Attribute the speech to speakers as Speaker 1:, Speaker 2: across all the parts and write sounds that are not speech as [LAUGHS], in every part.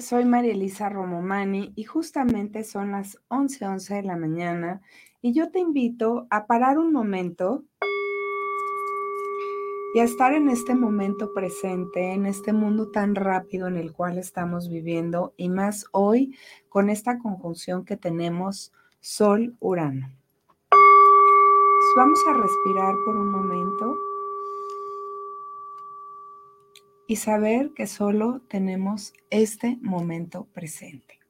Speaker 1: Soy María Elisa Romomani y justamente son las 11:11 11 de la mañana y yo te invito a parar un momento y a estar en este momento presente, en este mundo tan rápido en el cual estamos viviendo y más hoy con esta conjunción que tenemos Sol-Urano. Vamos a respirar por un momento y saber que solo tenemos este momento presente.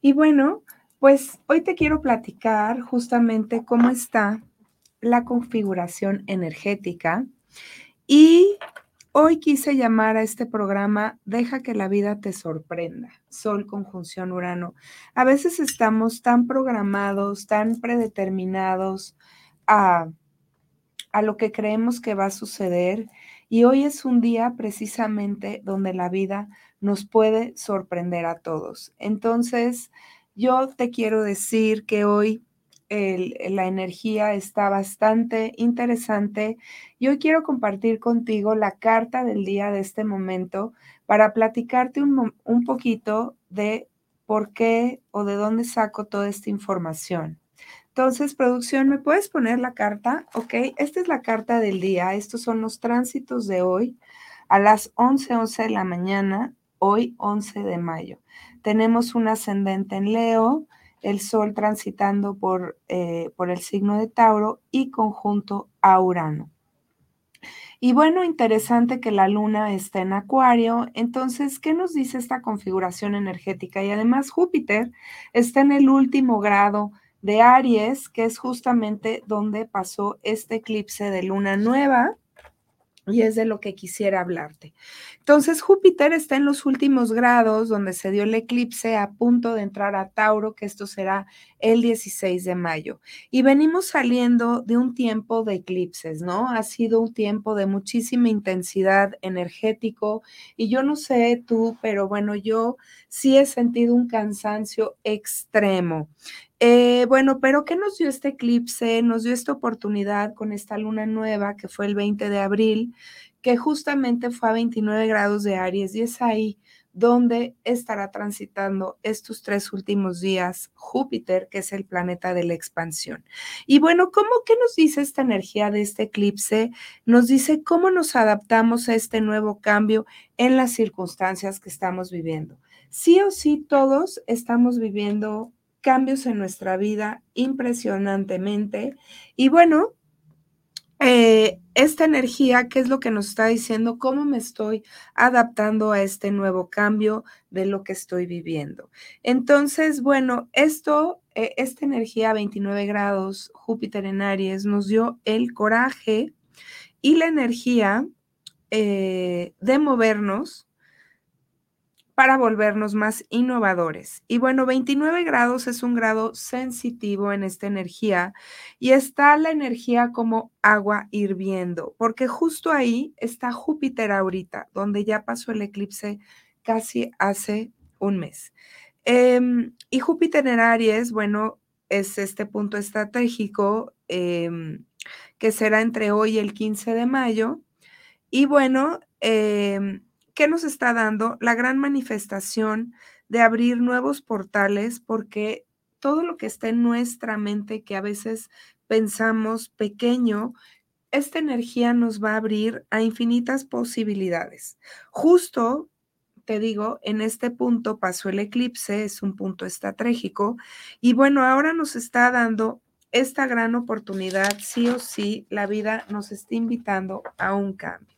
Speaker 1: Y bueno, pues hoy te quiero platicar justamente cómo está la configuración energética y hoy quise llamar a este programa Deja que la vida te sorprenda, Sol conjunción Urano. A veces estamos tan programados, tan predeterminados a, a lo que creemos que va a suceder y hoy es un día precisamente donde la vida nos puede sorprender a todos. Entonces, yo te quiero decir que hoy la energía está bastante interesante y hoy quiero compartir contigo la carta del día de este momento para platicarte un, un poquito de por qué o de dónde saco toda esta información. Entonces, producción, ¿me puedes poner la carta? Ok, esta es la carta del día. Estos son los tránsitos de hoy a las 11:11 11 de la mañana, hoy 11 de mayo. Tenemos un ascendente en Leo, el Sol transitando por, eh, por el signo de Tauro y conjunto a Urano. Y bueno, interesante que la luna está en Acuario. Entonces, ¿qué nos dice esta configuración energética? Y además Júpiter está en el último grado de Aries, que es justamente donde pasó este eclipse de luna nueva. Y es de lo que quisiera hablarte. Entonces, Júpiter está en los últimos grados donde se dio el eclipse a punto de entrar a Tauro, que esto será el 16 de mayo. Y venimos saliendo de un tiempo de eclipses, ¿no? Ha sido un tiempo de muchísima intensidad energético. Y yo no sé tú, pero bueno, yo sí he sentido un cansancio extremo. Eh, bueno, pero ¿qué nos dio este eclipse? Nos dio esta oportunidad con esta luna nueva que fue el 20 de abril, que justamente fue a 29 grados de Aries y es ahí donde estará transitando estos tres últimos días Júpiter, que es el planeta de la expansión. Y bueno, ¿cómo qué nos dice esta energía de este eclipse? Nos dice cómo nos adaptamos a este nuevo cambio en las circunstancias que estamos viviendo. Sí o sí, todos estamos viviendo cambios en nuestra vida impresionantemente. Y bueno, eh, esta energía, ¿qué es lo que nos está diciendo? ¿Cómo me estoy adaptando a este nuevo cambio de lo que estoy viviendo? Entonces, bueno, esto, eh, esta energía 29 grados, Júpiter en Aries, nos dio el coraje y la energía eh, de movernos para volvernos más innovadores. Y bueno, 29 grados es un grado sensitivo en esta energía y está la energía como agua hirviendo, porque justo ahí está Júpiter ahorita, donde ya pasó el eclipse casi hace un mes. Em, y Júpiter en Aries, bueno, es este punto estratégico em, que será entre hoy y el 15 de mayo. Y bueno, eh, ¿qué nos está dando? La gran manifestación de abrir nuevos portales porque todo lo que está en nuestra mente, que a veces pensamos pequeño, esta energía nos va a abrir a infinitas posibilidades. Justo, te digo, en este punto pasó el eclipse, es un punto estratégico, y bueno, ahora nos está dando esta gran oportunidad, sí o sí, la vida nos está invitando a un cambio.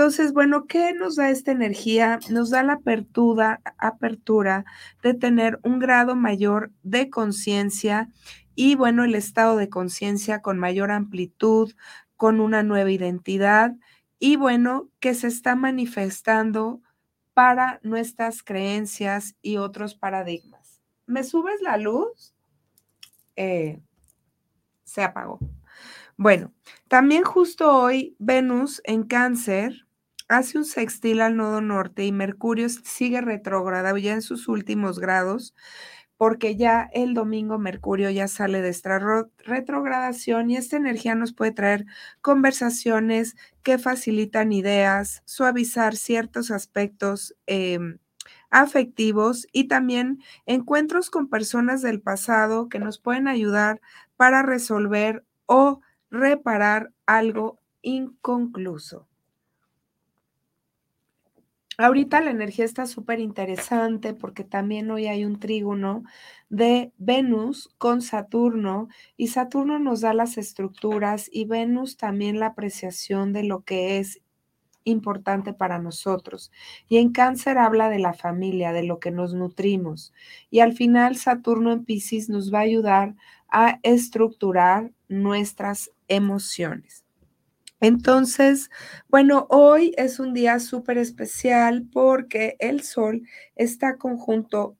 Speaker 1: Entonces, bueno, ¿qué nos da esta energía? Nos da la apertura, apertura de tener un grado mayor de conciencia y, bueno, el estado de conciencia con mayor amplitud, con una nueva identidad y, bueno, que se está manifestando para nuestras creencias y otros paradigmas. ¿Me subes la luz? Eh, se apagó. Bueno, también justo hoy Venus en cáncer hace un sextil al nodo norte y Mercurio sigue retrógrado ya en sus últimos grados, porque ya el domingo Mercurio ya sale de esta retrogradación y esta energía nos puede traer conversaciones que facilitan ideas, suavizar ciertos aspectos em, afectivos y también encuentros con personas del pasado que nos pueden ayudar para resolver o reparar algo inconcluso. Ahorita la energía está súper interesante porque también hoy hay un trígono de Venus con Saturno y Saturno nos da las estructuras y Venus también la apreciación de lo que es importante para nosotros. Y en cáncer habla de la familia, de lo que nos nutrimos. Y al final Saturno en Pisces nos va a ayudar a estructurar nuestras emociones. Entonces, bueno, hoy es un día súper especial porque el Sol está conjunto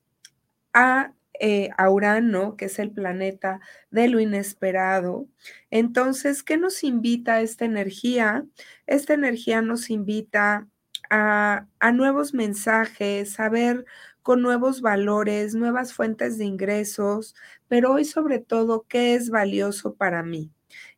Speaker 1: a, eh, a, Urano, que es el planeta de lo inesperado. Entonces, ¿qué nos invita esta energía? Esta energía nos invita a, a nuevos mensajes, a ver con nuevos valores, nuevas fuentes de ingresos, pero hoy sobre todo, ¿qué es valioso para mí?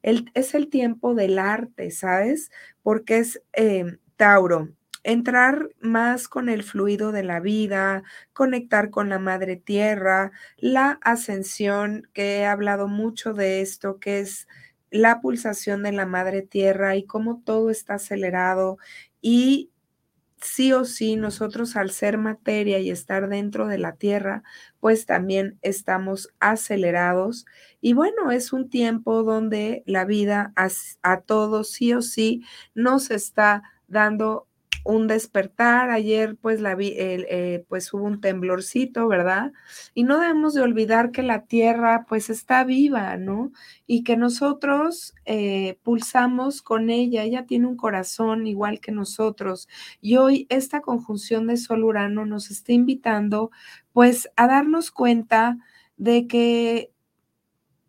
Speaker 1: Es el tiempo del arte, ¿sabes? Porque es em, Tauro. Entrar más con el fluido de la vida, conectar con la madre tierra, la ascensión, que he hablado mucho de esto, que es la pulsación de la madre tierra y cómo todo está acelerado y sí o sí nosotros al ser materia y estar dentro de la Tierra, pues también estamos acelerados. Y bueno, es un tiempo donde la vida a, a todos sí o sí nos está dando un despertar. Ayer pues, la vi, eh, pues hubo un temblorcito, ¿verdad? Y no debemos de olvidar que la tierra pues está viva, ¿no? Y que nosotros eh, pulsamos con ella. Ella tiene un corazón igual que nosotros. Y hoy esta conjunción de Sol-Urano nos está invitando pues a darnos cuenta de que,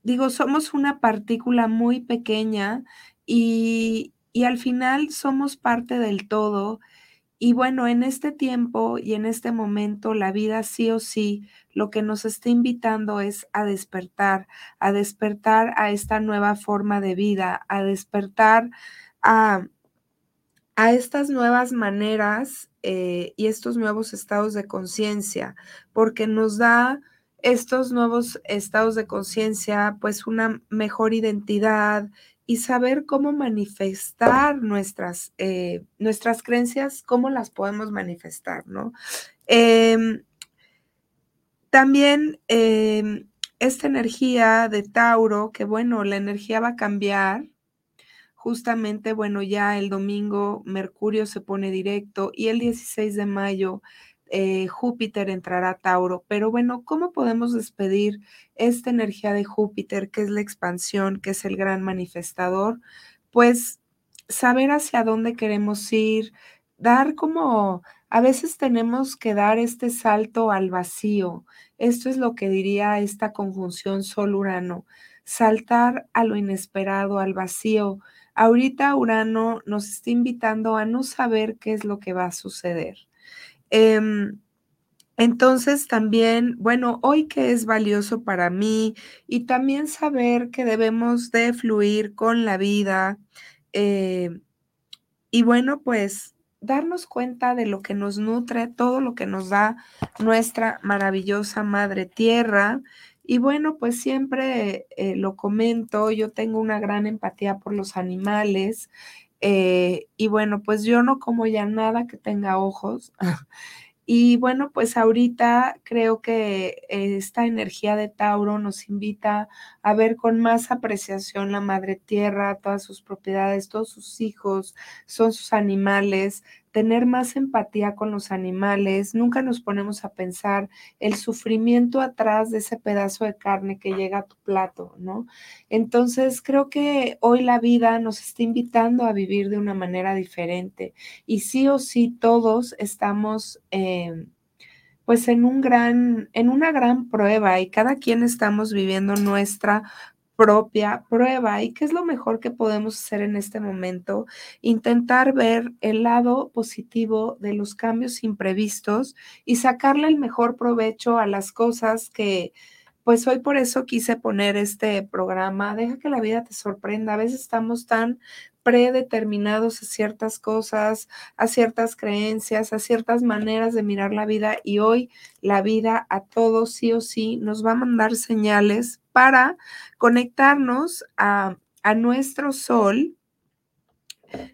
Speaker 1: digo, somos una partícula muy pequeña y, y al final somos parte del todo. Y bueno, en este tiempo y en este momento, la vida sí o sí lo que nos está invitando es a despertar, a despertar a esta nueva forma de vida, a despertar a, a estas nuevas maneras eh, y estos nuevos estados de conciencia, porque nos da estos nuevos estados de conciencia, pues una mejor identidad y saber cómo manifestar nuestras, eh, nuestras creencias, cómo las podemos manifestar, ¿no? Em, también em, esta energía de Tauro, que bueno, la energía va a cambiar. Justamente, bueno, ya el domingo Mercurio se pone directo y el 16 de mayo eh, Júpiter entrará a Tauro, pero bueno, ¿cómo podemos despedir esta energía de Júpiter, que es la expansión, que es el gran manifestador? Pues saber hacia dónde queremos ir, dar como, a veces tenemos que dar este salto al vacío. Esto es lo que diría esta conjunción Sol-Urano, saltar a lo inesperado, al vacío. Ahorita Urano nos está invitando a no saber qué es lo que va a suceder. Em, entonces también, bueno, hoy que es valioso para mí y también saber que debemos de fluir con la vida eh, y bueno, pues darnos cuenta de lo que nos nutre, todo lo que nos da nuestra maravillosa madre tierra. Y bueno, pues siempre eh, lo comento, yo tengo una gran empatía por los animales. Eh, y bueno, pues yo no como ya nada que tenga ojos. [LAUGHS] y bueno, pues ahorita creo que esta energía de Tauro nos invita a ver con más apreciación la madre tierra, todas sus propiedades, todos sus hijos, son sus animales, tener más empatía con los animales, nunca nos ponemos a pensar el sufrimiento atrás de ese pedazo de carne que llega a tu plato, ¿no? Entonces, creo que hoy la vida nos está invitando a vivir de una manera diferente y sí o sí todos estamos... Eh, pues en un gran, en una gran prueba y cada quien estamos viviendo nuestra propia prueba. ¿Y qué es lo mejor que podemos hacer en este momento? Intentar ver el lado positivo de los cambios imprevistos y sacarle el mejor provecho a las cosas que pues hoy por eso quise poner este programa. Deja que la vida te sorprenda. A veces estamos tan predeterminados a ciertas cosas, a ciertas creencias, a ciertas maneras de mirar la vida y hoy la vida a todos sí o sí nos va a mandar señales para conectarnos a, a nuestro sol,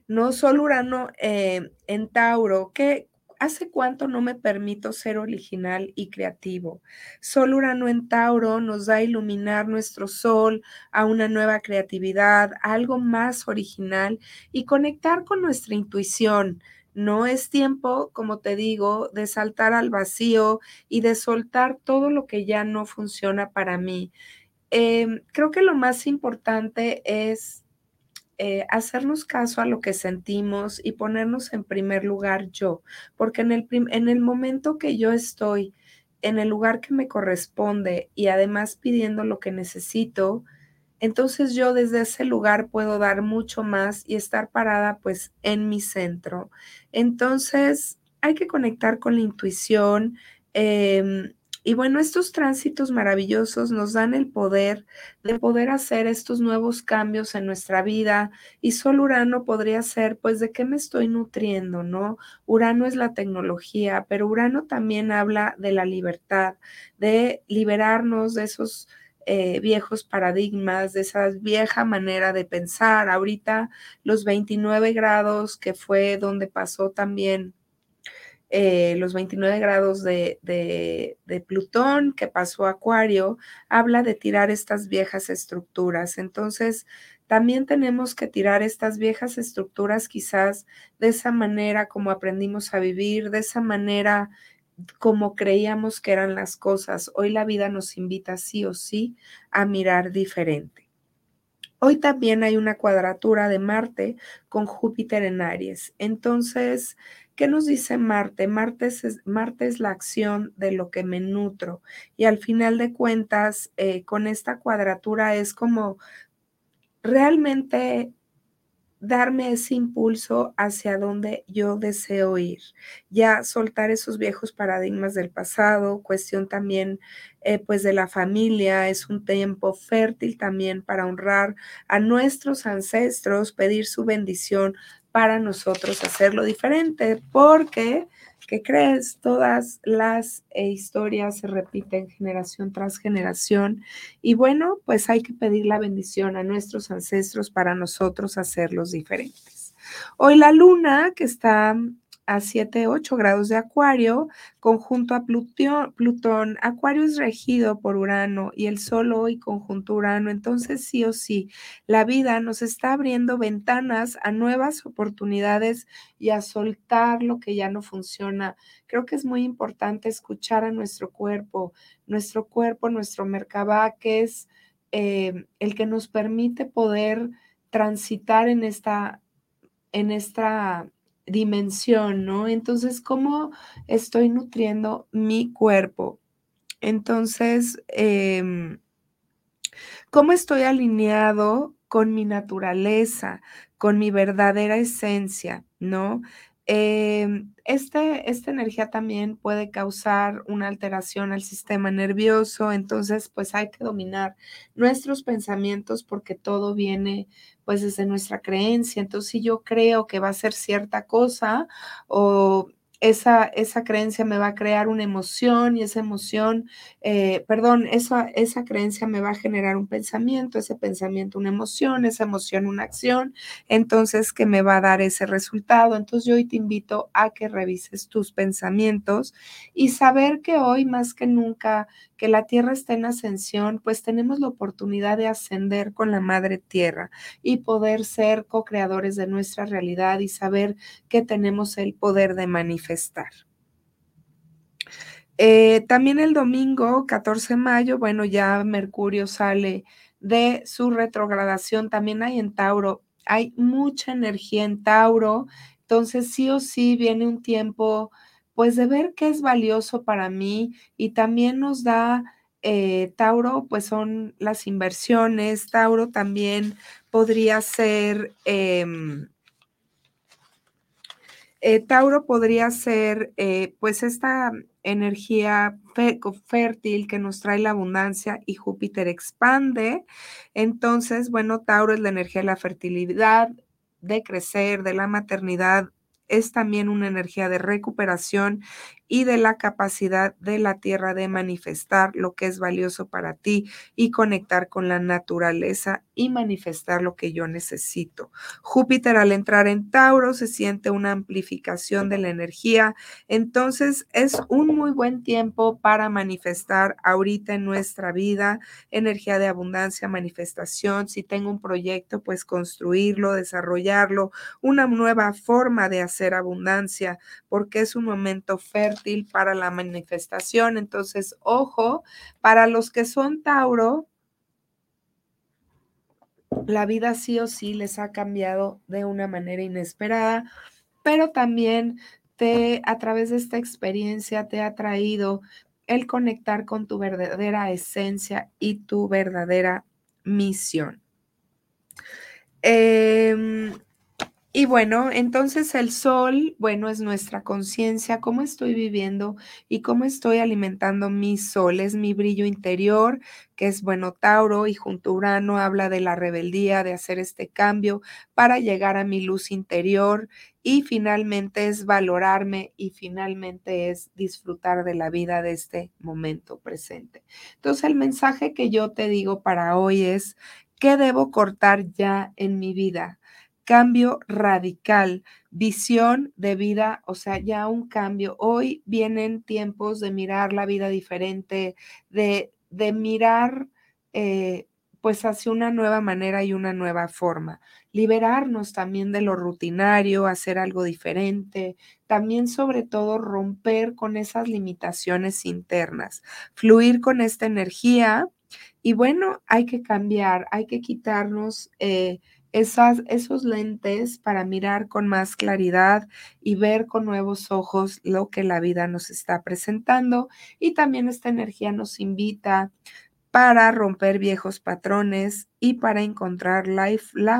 Speaker 1: no Sol Urano eh, en Tauro, que, ¿Hace cuánto no me permito ser original y creativo? Sol Urano en Tauro nos da a iluminar nuestro sol a una nueva creatividad, algo más original y conectar con nuestra intuición. No es tiempo, como te digo, de saltar al vacío y de soltar todo lo que ya no funciona para mí. Em, creo que lo más importante es eh, hacernos caso a lo que sentimos y ponernos en primer lugar yo, porque en el, en el momento que yo estoy en el lugar que me corresponde y además pidiendo lo que necesito, entonces yo desde ese lugar puedo dar mucho más y estar parada pues en mi centro. Entonces hay que conectar con la intuición. Em, y bueno, estos tránsitos maravillosos nos dan el poder de poder hacer estos nuevos cambios en nuestra vida y solo Urano podría ser, pues, de qué me estoy nutriendo, ¿no? Urano es la tecnología, pero Urano también habla de la libertad, de liberarnos de esos eh, viejos paradigmas, de esa vieja manera de pensar. Ahorita los 29 grados que fue donde pasó también eh, los 29 grados de, de, Plutón que pasó Acuario, habla de tirar estas viejas estructuras. Entonces, también tenemos que tirar estas viejas estructuras quizás de esa manera como aprendimos a vivir, de esa manera como creíamos que eran las cosas. Hoy la vida nos invita sí o sí a mirar diferente. Hoy también hay una cuadratura de Marte con Júpiter en Aries. Entonces, ¿Qué nos dice Marte? Marte es, Marte es la acción de lo que me nutro y al final de cuentas, eh, con esta cuadratura es como realmente darme ese impulso hacia donde yo deseo ir, ya soltar esos viejos paradigmas del pasado, cuestión también eh, pues de la familia, es un tiempo fértil también para honrar a nuestros ancestros, pedir su bendición para nosotros hacerlo diferente, porque, ¿qué crees? Todas las eh, historias se repiten generación tras generación y bueno, pues hay que pedir la bendición a nuestros ancestros para nosotros hacerlos diferentes. Hoy la luna que está a 7, 8 grados de Acuario, conjunto a Plutón, Plutón. Acuario es regido por Urano y el Sol hoy conjunto Urano. Entonces, sí o sí, la vida nos está abriendo ventanas a nuevas oportunidades y a soltar lo que ya no funciona. Creo que es muy importante escuchar a nuestro cuerpo, nuestro cuerpo, nuestro Merkabah, que es eh, el que nos permite poder transitar en esta, en esta dimensión, ¿no? Entonces, ¿cómo estoy nutriendo mi cuerpo? Entonces, em, ¿cómo estoy alineado con mi naturaleza, con mi verdadera esencia, ¿no? Em, este, esta energía también puede causar una alteración al sistema nervioso, entonces pues hay que dominar nuestros pensamientos porque todo viene pues desde nuestra creencia. Entonces si yo creo que va a ser cierta cosa o esa, esa creencia me va a crear una emoción y esa emoción, eh, perdón, esa, esa creencia me va a generar un pensamiento, ese pensamiento una emoción, esa emoción una acción, entonces que me va a dar ese resultado. Entonces yo hoy te invito a que revises tus pensamientos y saber que hoy más que nunca que la Tierra está en ascensión, pues tenemos la oportunidad de ascender con la Madre Tierra y poder ser co-creadores de nuestra realidad y saber que tenemos el poder de manifestar. Eh, también el domingo 14 de mayo, bueno, ya Mercurio sale de su retrogradación, también hay en Tauro, hay mucha energía en Tauro, entonces sí o sí viene un tiempo pues de ver qué es valioso para mí y también nos da eh, Tauro, pues son las inversiones, Tauro también podría ser... Em, Eh, Tauro podría ser eh, pues esta energía fértil que nos trae la abundancia y Júpiter expande. Entonces, bueno, Tauro es la energía de la fertilidad, de crecer, de la maternidad, es también una energía de recuperación y de la capacidad de la tierra de manifestar lo que es valioso para ti y conectar con la naturaleza y manifestar lo que yo necesito. Júpiter al entrar en Tauro se siente una amplificación de la energía, entonces es un muy buen tiempo para manifestar ahorita en nuestra vida energía de abundancia, manifestación. Si tengo un proyecto, pues construirlo, desarrollarlo, una nueva forma de hacer abundancia, porque es un momento fértil para la manifestación. Entonces, ojo, para los que son Tauro, la vida sí o sí les ha cambiado de una manera inesperada, pero también te, a través de esta experiencia, te ha traído el conectar con tu verdadera esencia y tu verdadera misión. Eh, y bueno, entonces el sol, bueno, es nuestra conciencia, cómo estoy viviendo y cómo estoy alimentando mi sol, es mi brillo interior, que es bueno, Tauro y junto Urano habla de la rebeldía, de hacer este cambio para llegar a mi luz interior y finalmente es valorarme y finalmente es disfrutar de la vida de este momento presente. Entonces el mensaje que yo te digo para hoy es, ¿qué debo cortar ya en mi vida? Cambio radical, visión de vida, o sea, ya un cambio. Hoy vienen tiempos de mirar la vida diferente, de, de mirar eh, pues hacia una nueva manera y una nueva forma. Liberarnos también de lo rutinario, hacer algo diferente, también sobre todo romper con esas limitaciones internas, fluir con esta energía. Y bueno, hay que cambiar, hay que quitarnos eh, esas, esos lentes para mirar con más claridad y ver con nuevos ojos lo que la vida nos está presentando. Y también esta energía nos invita para romper viejos patrones y para encontrar la,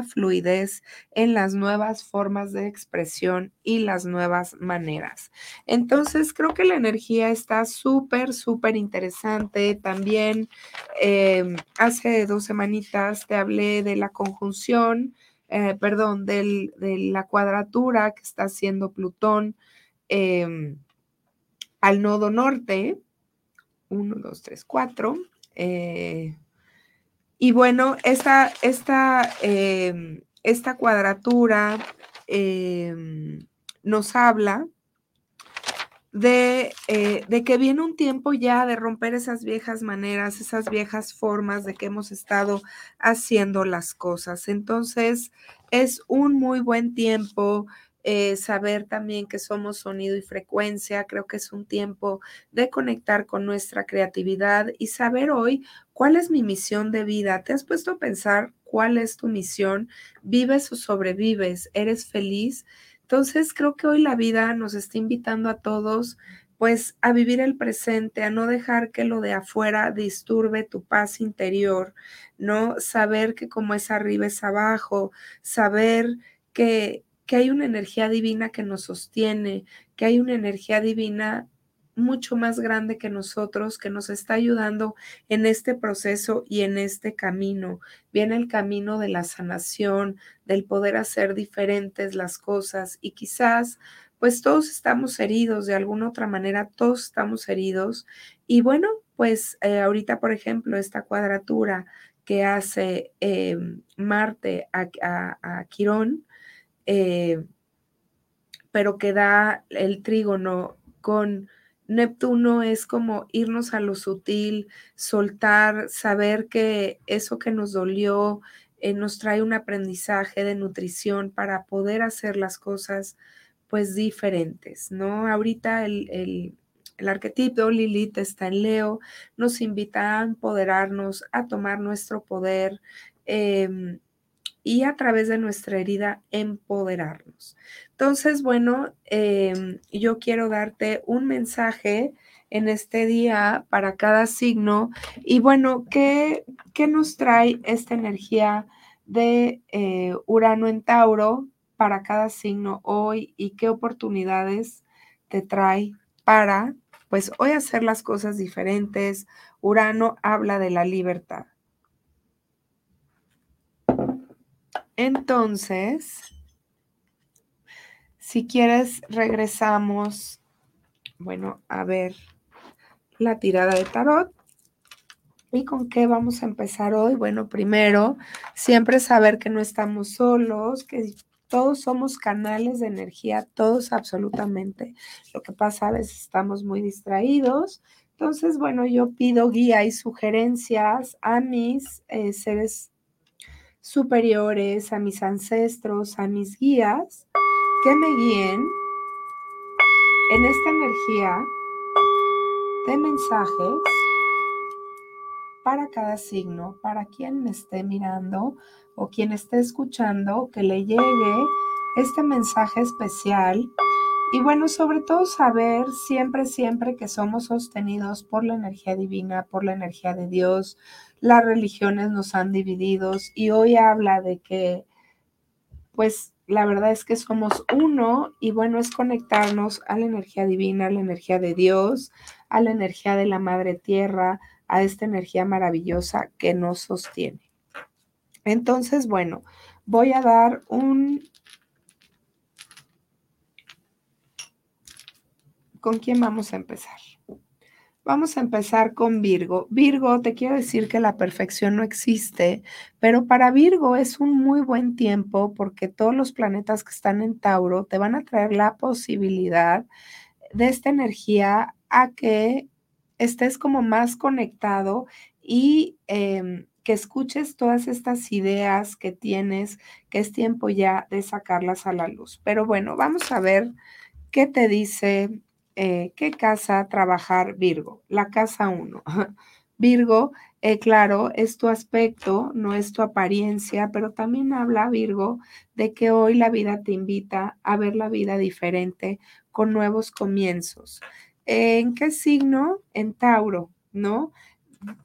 Speaker 1: fluidez en las nuevas formas de expresión y las nuevas maneras. Entonces, creo que la energía está súper, súper interesante. También em, hace dos semanitas te hablé de la conjunción, eh, perdón, de la cuadratura que está haciendo Plutón em, al nodo norte. Uno, dos, tres, cuatro eh, y bueno, esta, esta, em, esta cuadratura em, nos habla de, eh, de, que viene un tiempo ya de romper esas viejas maneras, esas viejas formas de que hemos estado haciendo las cosas. Entonces, es un muy buen tiempo eh, saber también que somos sonido y frecuencia, creo que es un tiempo de conectar con nuestra creatividad y saber hoy cuál es mi misión de vida. ¿Te has puesto a pensar cuál es tu misión? ¿Vives o sobrevives? ¿Eres feliz? Entonces creo que hoy la vida nos está invitando a todos pues a vivir el presente, a no dejar que lo de afuera disturbe tu paz interior, ¿no? Saber que como es arriba es abajo, saber que, que hay una energía divina que nos sostiene, que hay una energía divina mucho más grande que nosotros, que nos está ayudando en este proceso y en este camino. Viene el camino de la sanación, del poder hacer diferentes las cosas y quizás pues todos estamos heridos de alguna otra manera, todos estamos heridos. Y bueno, pues eh, ahorita, por ejemplo, esta cuadratura que hace eh, Marte a, a Quirón, eh, pero que da el trígono con Neptuno es como irnos a lo sutil, soltar, saber que eso que nos dolió eh, nos trae un aprendizaje de nutrición para poder hacer las cosas pues diferentes, ¿no? Ahorita el, el, arquetipo Lilith está en Leo, nos invita a empoderarnos, a tomar nuestro poder. Eh, y a través de nuestra herida empoderarnos. Entonces, bueno, em, yo quiero darte un mensaje en este día para cada signo y bueno, ¿qué, qué nos trae esta energía de eh, Urano en Tauro? para cada signo hoy y qué oportunidades te trae para, pues hoy hacer las cosas diferentes. Urano habla de la libertad. Entonces, si quieres, regresamos, bueno, a ver la tirada de tarot. ¿Y con qué vamos a empezar hoy? Bueno, primero, siempre saber que no estamos solos, que todos somos canales de energía, todos absolutamente. Lo que pasa a veces estamos muy distraídos. Entonces, bueno, yo pido guía y sugerencias a mis eh, seres superiores, a mis ancestros, a mis guías, que me guíen en esta energía de mensajes para cada signo, para quien me esté mirando o quien esté escuchando, que le llegue este mensaje especial. Y bueno, sobre todo saber siempre, siempre que somos sostenidos por la energía divina, por la energía de Dios. Las religiones nos han dividido y hoy habla de que, pues, la verdad es que somos uno y bueno, es conectarnos a la energía divina, a la energía de Dios, a la energía de la Madre Tierra, a esta energía maravillosa que nos sostiene. Entonces, bueno, voy a dar un... ¿Con quién vamos a empezar? Vamos a empezar con Virgo. Virgo, te quiero decir que la perfección no existe, pero para Virgo es un muy buen tiempo porque todos los planetas que están en Tauro te van a traer la posibilidad de esta energía a que estés como más conectado y em, que escuches todas estas ideas que tienes, que es tiempo ya de sacarlas a la luz. Pero bueno, vamos a ver qué te dice, eh, qué casa trabajar Virgo, la casa 1. [LAUGHS] Virgo, eh, claro, es tu aspecto, no es tu apariencia, pero también habla Virgo de que hoy la vida te invita a ver la vida diferente, con nuevos comienzos. ¿En qué signo? En Tauro, ¿no?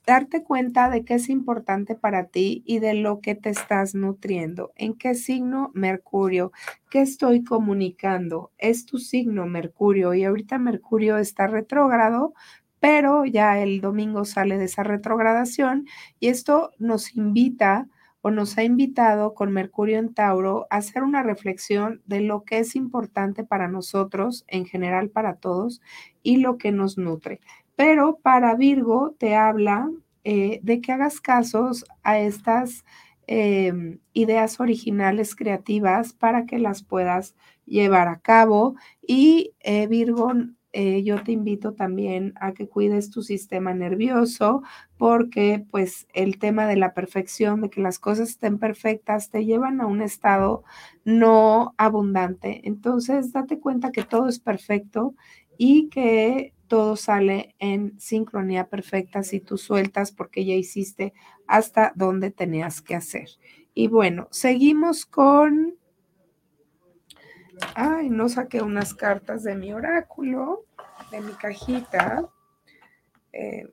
Speaker 1: Darte cuenta de qué es importante para ti y de lo que te estás nutriendo. ¿En qué signo? Mercurio. ¿Qué estoy comunicando? Es tu signo Mercurio y ahorita Mercurio está retrógrado, pero ya el domingo sale de esa retrogradación y esto nos invita o nos ha invitado con Mercurio en Tauro a hacer una reflexión de lo que es importante para nosotros, en general para todos, y lo que nos nutre. Pero para Virgo te habla eh, de que hagas casos a estas em, ideas originales creativas para que las puedas llevar a cabo. Y eh, Virgo eh, yo te invito también a que cuides tu sistema nervioso porque pues el tema de la perfección, de que las cosas estén perfectas, te llevan a un estado no abundante. Entonces, date cuenta que todo es perfecto y que todo sale en sincronía perfecta si tú sueltas porque ya hiciste hasta donde tenías que hacer. Y bueno, seguimos con Ay, no saqué unas cartas de mi oráculo, de mi cajita. Eh,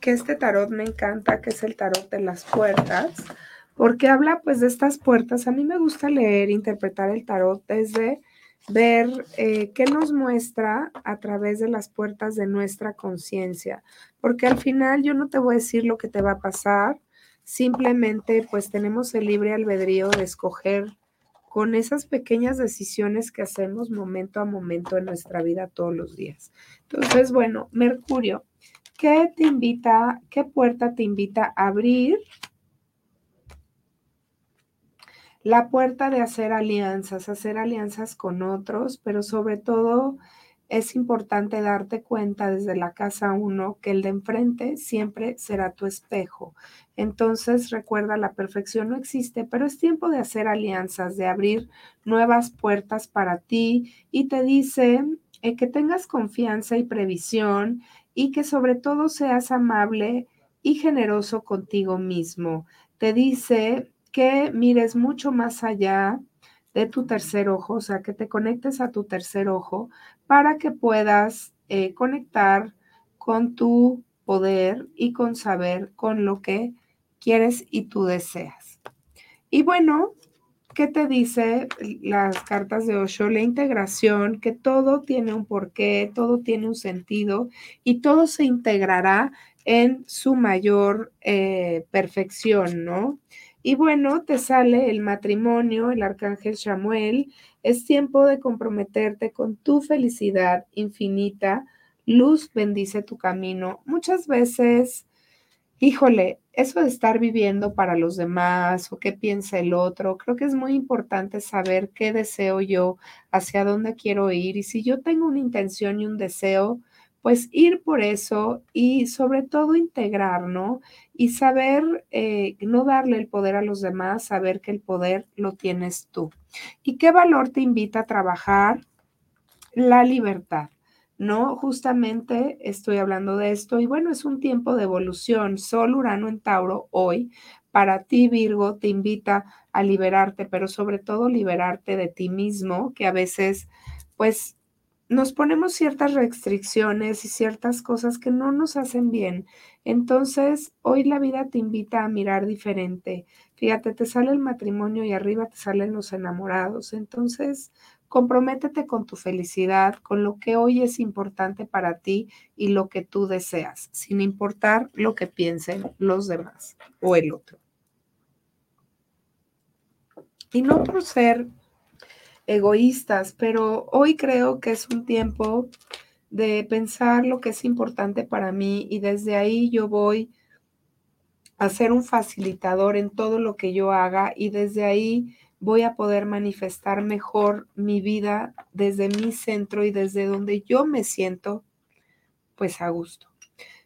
Speaker 1: que este tarot me encanta, que es el tarot de las puertas, porque habla pues de estas puertas. A mí me gusta leer, interpretar el tarot desde ver eh, qué nos muestra a través de las puertas de nuestra conciencia, porque al final yo no te voy a decir lo que te va a pasar, Simplemente pues tenemos el libre albedrío de escoger con esas pequeñas decisiones que hacemos momento a momento en nuestra vida todos los días. Entonces, bueno, Mercurio, ¿qué te invita, qué puerta te invita a abrir? La puerta de hacer alianzas, hacer alianzas con otros, pero sobre todo es importante darte cuenta desde la casa uno que el de enfrente siempre será tu espejo. Entonces recuerda, la perfección no existe, pero es tiempo de hacer alianzas, de abrir nuevas puertas para ti y te dice eh, que tengas confianza y previsión y que sobre todo seas amable y generoso contigo mismo. Te dice que mires mucho más allá de tu tercer ojo, o sea, que te conectes a tu tercer ojo para que puedas eh, conectar con tu poder y con saber con lo que quieres y tú deseas. Y bueno, ¿qué te dice las cartas de Osho? La integración, que todo tiene un porqué, todo tiene un sentido y todo se integrará en su mayor eh, perfección, ¿no? Y bueno, te sale el matrimonio, el arcángel Samuel, es tiempo de comprometerte con tu felicidad infinita, luz bendice tu camino. Muchas veces híjole, eso de estar viviendo para los demás o qué piensa el otro, creo que es muy importante saber qué deseo yo, hacia dónde quiero ir. Y si yo tengo una intención y un deseo, pues ir por eso y sobre todo integrar, ¿no? Y saber eh, no darle el poder a los demás, saber que el poder lo tienes tú. ¿Y qué valor te invita a trabajar? La libertad. ¿no? Justamente estoy hablando de esto y bueno, es un tiempo de evolución. Sol Urano en Tauro hoy, para ti Virgo, te invita a liberarte, pero sobre todo liberarte de ti mismo, que a veces pues nos ponemos ciertas restricciones y ciertas cosas que no nos hacen bien. Entonces, hoy la vida te invita a mirar diferente. Fíjate, te sale el matrimonio y arriba te salen los enamorados. Entonces, Comprométete con tu felicidad, con lo que hoy es importante para ti y lo que tú deseas, sin importar lo que piensen los demás o el otro. Y no por ser egoístas, pero hoy creo que es un tiempo de pensar lo que es importante para mí y desde ahí yo voy a ser un facilitador en todo lo que yo haga y desde ahí voy a poder manifestar mejor mi vida desde mi centro y desde donde yo me siento pues a gusto.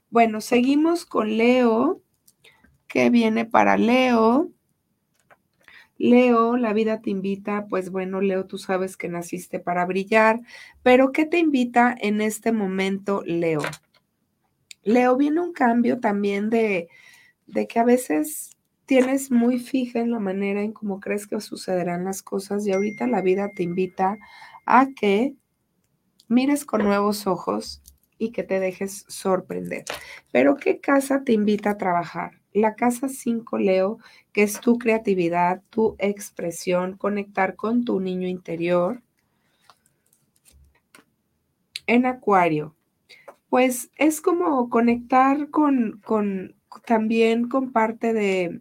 Speaker 1: Bueno, seguimos con Leo. ¿Qué viene para Leo? Leo, la vida te invita, pues bueno, Leo, tú sabes que naciste para brillar, pero ¿qué te invita en este momento, Leo? Leo, viene un cambio también de, de que a veces tienes muy fija en la manera en cómo crees que sucederán las cosas y ahorita la vida te invita a que mires con nuevos ojos y que te dejes sorprender. Pero ¿qué casa te invita a trabajar? La casa 5 Leo, que es tu creatividad, tu expresión, conectar con tu niño interior. En Acuario, pues es como conectar con, con también con parte de,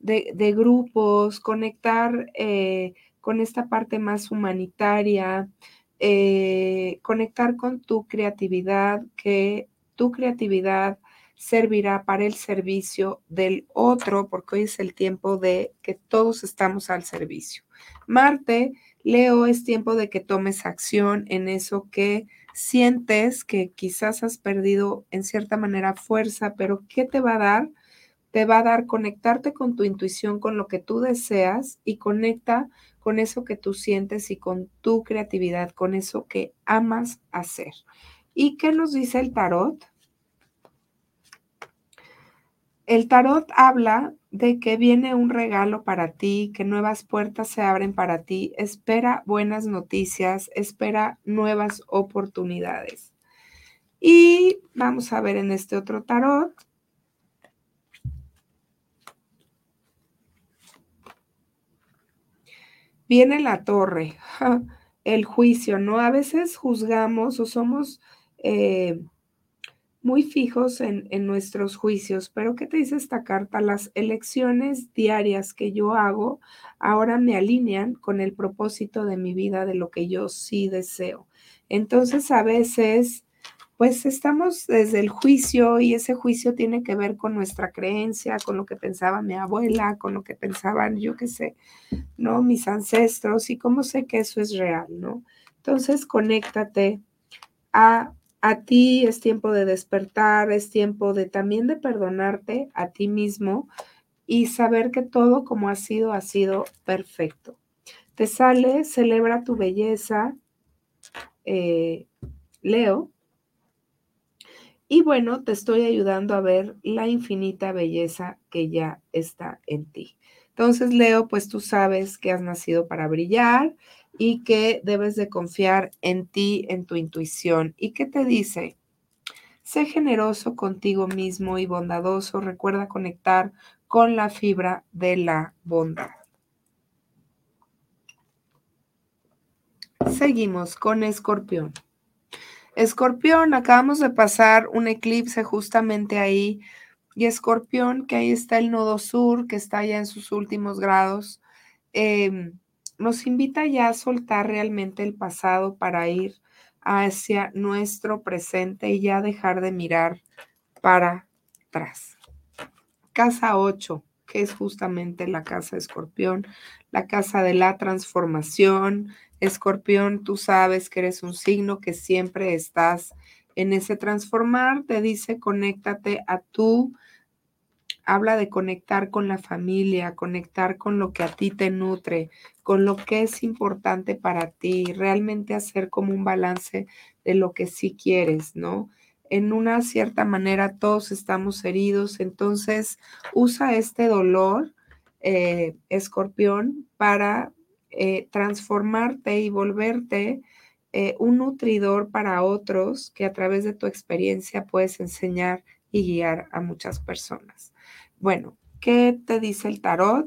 Speaker 1: de, grupos, conectar eh, con esta parte más humanitaria, eh, conectar con tu creatividad, que tu creatividad servirá para el servicio del otro, porque hoy es el tiempo de que todos estamos al servicio. Marte, Leo, es tiempo de que tomes acción en eso que sientes que quizás has perdido en cierta manera fuerza, pero ¿qué te va a dar? te va a dar conectarte con tu intuición, con lo que tú deseas y conecta con eso que tú sientes y con tu creatividad, con eso que amas hacer. ¿Y qué nos dice el tarot? El tarot habla de que viene un regalo para ti, que nuevas puertas se abren para ti. Espera buenas noticias, espera nuevas oportunidades. Y vamos a ver en este otro tarot viene la torre, [LAUGHS] el juicio, ¿no? A veces juzgamos o somos eh, muy fijos en, en, nuestros juicios, pero ¿qué te dice esta carta? Las elecciones diarias que yo hago ahora me alinean con el propósito de mi vida, de lo que yo sí deseo. Entonces, a veces pues estamos desde el juicio y ese juicio tiene que ver con nuestra creencia, con lo que pensaba mi abuela, con lo que pensaban, yo qué sé, ¿no? Mis ancestros y cómo sé que eso es real, ¿no? Entonces, conéctate a, a ti, es tiempo de despertar, es tiempo de también de perdonarte a ti mismo y saber que todo como ha sido, ha sido perfecto. Te sale, celebra tu belleza, eh, Leo, y bueno, te estoy ayudando a ver la infinita belleza que ya está en ti. Entonces, Leo, pues tú sabes que has nacido para brillar y que debes de confiar en ti, en tu intuición. ¿Y qué te dice? Sé generoso contigo mismo y bondadoso. Recuerda conectar con la fibra de la bondad. Seguimos con Escorpión. Escorpión, acabamos de pasar un eclipse justamente ahí. Y Escorpión, que ahí está el nodo sur, que está ya en sus últimos grados. Eh, nos invita ya a soltar realmente el pasado para ir hacia nuestro presente y ya dejar de mirar para atrás. Casa 8, que es justamente la casa de Escorpión, la casa de la transformación. Escorpión, tú sabes que eres un signo que siempre estás en ese transformar, te dice conéctate a tú, habla de conectar con la familia, conectar con lo que a ti te nutre, con lo que es importante para ti, realmente hacer como un balance de lo que sí quieres, ¿no? En una cierta manera todos estamos heridos, entonces usa este dolor, eh, escorpión, para eh, transformarte y volverte eh, un nutridor para otros que a través de tu experiencia puedes enseñar y guiar a muchas personas. Bueno, ¿qué te dice el tarot?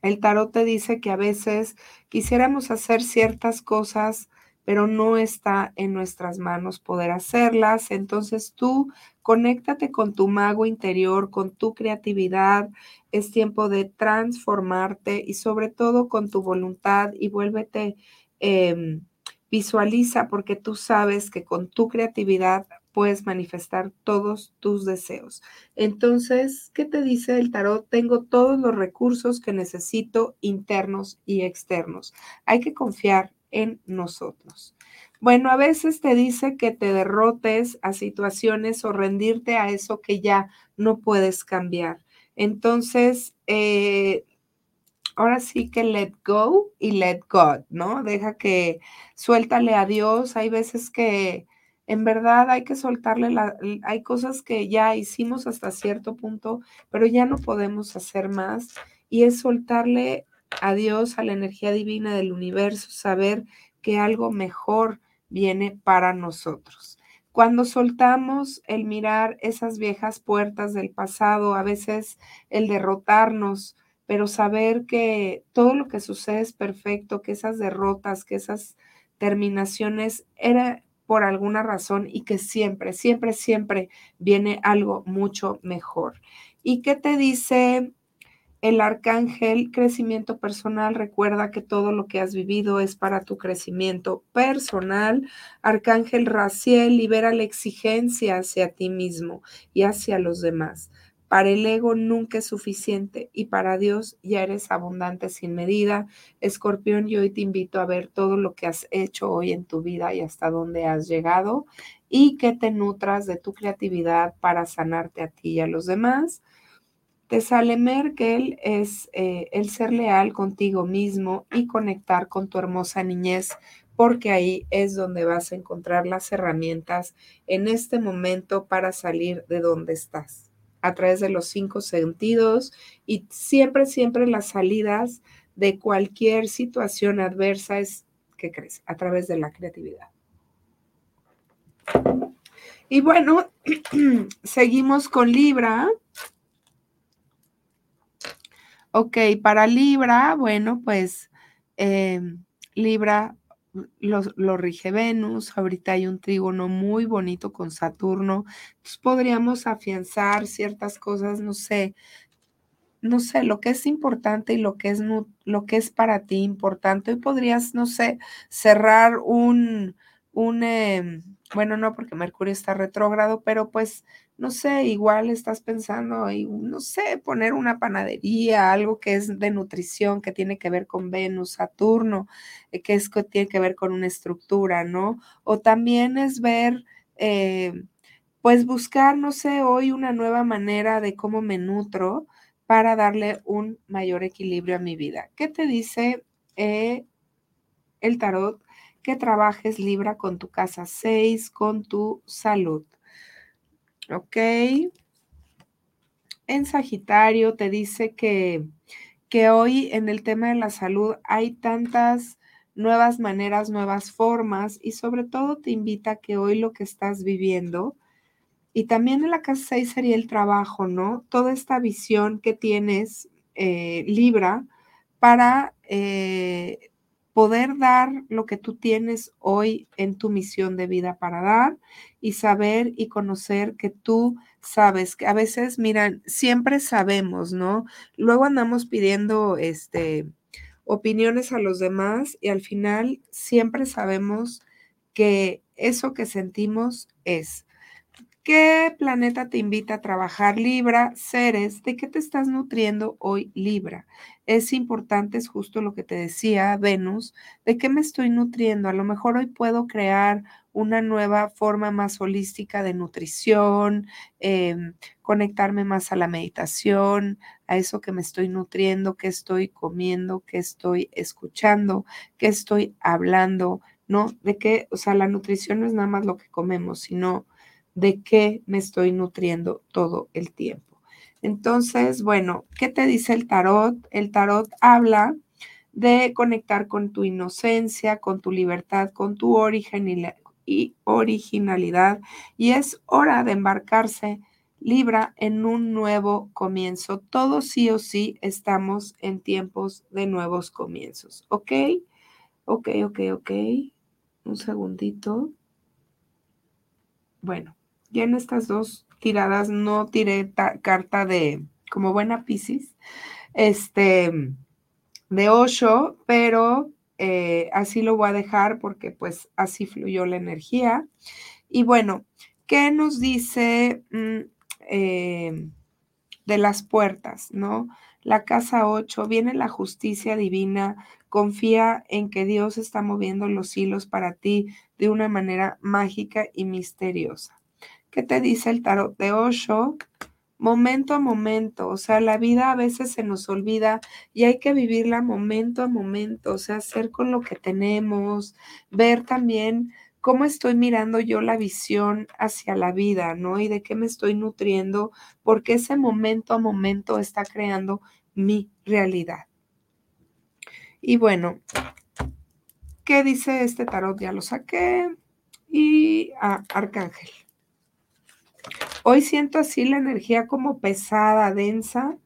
Speaker 1: El tarot te dice que a veces quisiéramos hacer ciertas cosas, pero no está en nuestras manos poder hacerlas. Entonces tú conéctate con tu mago interior, con tu creatividad. Es tiempo de transformarte y sobre todo con tu voluntad y vuélvete, em, visualiza porque tú sabes que con tu creatividad puedes manifestar todos tus deseos. Entonces, ¿qué te dice el tarot? Tengo todos los recursos que necesito internos y externos. Hay que confiar en nosotros. Bueno, a veces te dice que te derrotes a situaciones o rendirte a eso que ya no puedes cambiar. Entonces, eh, ahora sí que let go y let God, ¿no? Deja que suéltale a Dios. Hay veces que en verdad hay que soltarle, la, hay cosas que ya hicimos hasta cierto punto, pero ya no podemos hacer más. Y es soltarle a Dios, a la energía divina del universo, saber que algo mejor viene para nosotros. Cuando soltamos el mirar esas viejas puertas del pasado, a veces el derrotarnos, pero saber que todo lo que sucede es perfecto, que esas derrotas, que esas terminaciones era por alguna razón y que siempre, siempre, siempre viene algo mucho mejor. ¿Y qué te dice el arcángel? Crecimiento personal. Recuerda que todo lo que has vivido es para tu crecimiento personal. Arcángel Raciel libera la exigencia hacia ti mismo y hacia los demás. Para el ego nunca es suficiente y para Dios ya eres abundante sin medida. Escorpión, yo hoy te invito a ver todo lo que has hecho hoy en tu vida y hasta dónde has llegado y que te nutras de tu creatividad para sanarte a ti y a los demás. Te sale Merkel es eh, el ser leal contigo mismo y conectar con tu hermosa niñez, porque ahí es donde vas a encontrar las herramientas en este momento para salir de donde estás a través de los cinco sentidos y siempre, siempre las salidas de cualquier situación adversa es, ¿qué crees? A través de la creatividad. Y bueno, [CLEARS THROAT] seguimos con Libra. Ok, para Libra, bueno, pues eh, Libra lo, rige Venus, ahorita hay un trígono muy bonito con Saturno, entonces podríamos afianzar ciertas cosas, no sé, no sé, lo que es importante y lo que es, lo que es para ti importante. Hoy podrías, no sé, cerrar un, un em, bueno, no porque Mercurio está retrógrado, pero pues no sé, igual estás pensando, no sé, poner una panadería, algo que es de nutrición, que tiene que ver con Venus, Saturno, eh, que, es, que tiene que ver con una estructura, ¿no? O también es ver, eh, pues buscar, no sé, hoy una nueva manera de cómo me nutro para darle un mayor equilibrio a mi vida. ¿Qué te dice eh, el tarot? Que trabajes Libra con tu casa 6, con tu salud. ¿Ok? En Sagitario te dice que, que hoy en el tema de la salud hay tantas nuevas maneras, nuevas formas y sobre todo te invita a que hoy lo que estás viviendo y también en la casa 6 sería el trabajo, ¿no? Toda esta visión que tienes, eh, Libra, para eh, poder dar lo que tú tienes hoy en tu misión de vida para dar y saber y conocer que tú sabes que a veces, miran, siempre sabemos, ¿no? Luego andamos pidiendo este opiniones a los demás y al final siempre sabemos que eso que sentimos es. ¿Qué planeta te invita a trabajar Libra? Ceres, ¿de qué te estás nutriendo hoy Libra? Es importante, es justo lo que te decía Venus, ¿de qué me estoy nutriendo? A lo mejor hoy puedo crear una nueva forma más holística de nutrición, em, conectarme más a la meditación, a eso que me estoy nutriendo, qué estoy comiendo, qué estoy escuchando, qué estoy hablando, ¿no? De qué, o sea, la nutrición no es nada más lo que comemos, sino de qué me estoy nutriendo todo el tiempo. Entonces, bueno, ¿qué te dice el tarot? El tarot habla de conectar con tu inocencia, con tu libertad, con tu originalidad y es hora de embarcarse Libra en un nuevo comienzo. Todos sí o sí estamos en tiempos de nuevos comienzos, ¿ok? Ok, ok, ok. Un segundito. Bueno, ya en estas dos tiradas no tiré carta de como buena Pisces, este, de Osho, pero eh, así lo voy a dejar porque pues así fluyó la energía. Y bueno, ¿qué nos dice mm, eh, de las puertas, no? La casa 8, viene la justicia divina, confía en que Dios está moviendo los hilos para ti de una manera mágica y misteriosa. ¿Qué te dice el tarot de Osho? Momento a momento, o sea, la vida a veces se nos olvida y hay que vivirla momento a momento, o sea, hacer con lo que tenemos, ver también cómo estoy mirando yo la visión hacia la vida, ¿no? Y de qué me estoy nutriendo, porque ese momento a momento está creando mi realidad. Y bueno, ¿qué dice este tarot? Ya lo saqué. Y a Arcángel. Hoy siento así la energía como pesada, densa.